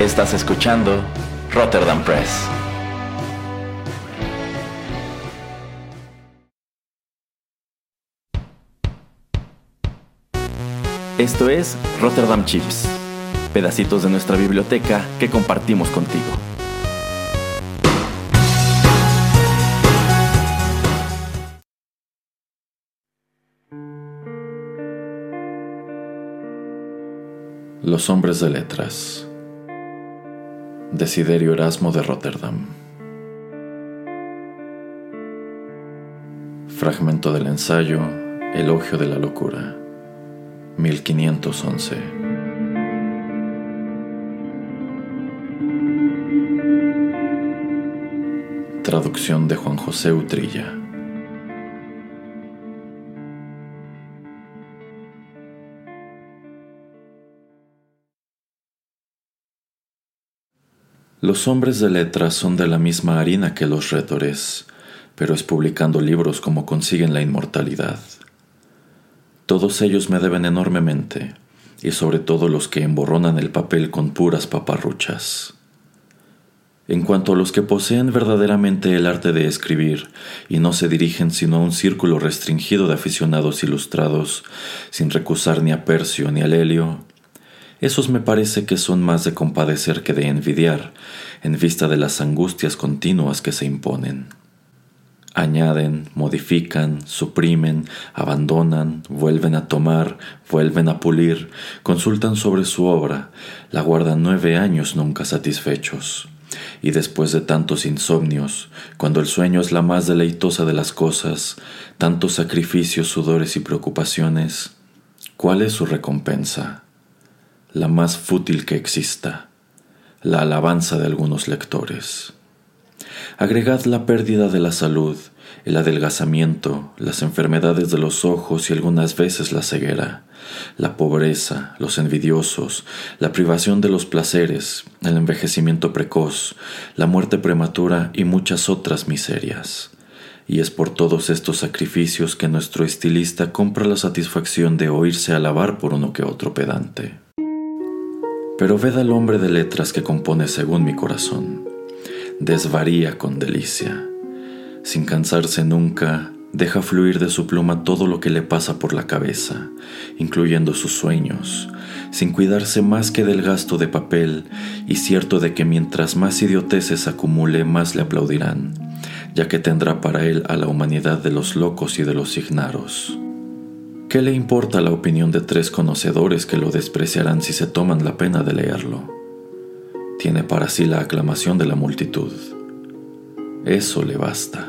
Estás escuchando Rotterdam Press. Esto es Rotterdam Chips, pedacitos de nuestra biblioteca que compartimos contigo. Los hombres de letras. Desiderio Erasmo de Rotterdam. Fragmento del ensayo Elogio de la locura. 1511. Traducción de Juan José Utrilla. Los hombres de letras son de la misma harina que los retores, pero es publicando libros como consiguen la inmortalidad. Todos ellos me deben enormemente, y sobre todo los que emborronan el papel con puras paparruchas. En cuanto a los que poseen verdaderamente el arte de escribir y no se dirigen sino a un círculo restringido de aficionados ilustrados, sin recusar ni a Percio ni a Lelio, esos me parece que son más de compadecer que de envidiar, en vista de las angustias continuas que se imponen. Añaden, modifican, suprimen, abandonan, vuelven a tomar, vuelven a pulir, consultan sobre su obra, la guardan nueve años nunca satisfechos. Y después de tantos insomnios, cuando el sueño es la más deleitosa de las cosas, tantos sacrificios, sudores y preocupaciones, ¿cuál es su recompensa? La más fútil que exista, la alabanza de algunos lectores. Agregad la pérdida de la salud, el adelgazamiento, las enfermedades de los ojos y algunas veces la ceguera, la pobreza, los envidiosos, la privación de los placeres, el envejecimiento precoz, la muerte prematura y muchas otras miserias. Y es por todos estos sacrificios que nuestro estilista compra la satisfacción de oírse alabar por uno que otro pedante. Pero ved al hombre de letras que compone según mi corazón. Desvaría con delicia. Sin cansarse nunca, deja fluir de su pluma todo lo que le pasa por la cabeza, incluyendo sus sueños, sin cuidarse más que del gasto de papel y cierto de que mientras más idioteces acumule, más le aplaudirán, ya que tendrá para él a la humanidad de los locos y de los ignaros. ¿Qué le importa la opinión de tres conocedores que lo despreciarán si se toman la pena de leerlo? Tiene para sí la aclamación de la multitud. Eso le basta.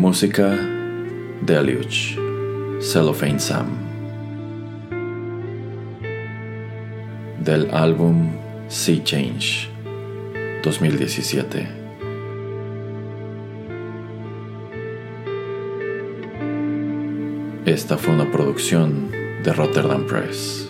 Música Deluge, Cellophane Sam. Del álbum Sea Change, 2017. Esta fue una producción de Rotterdam Press.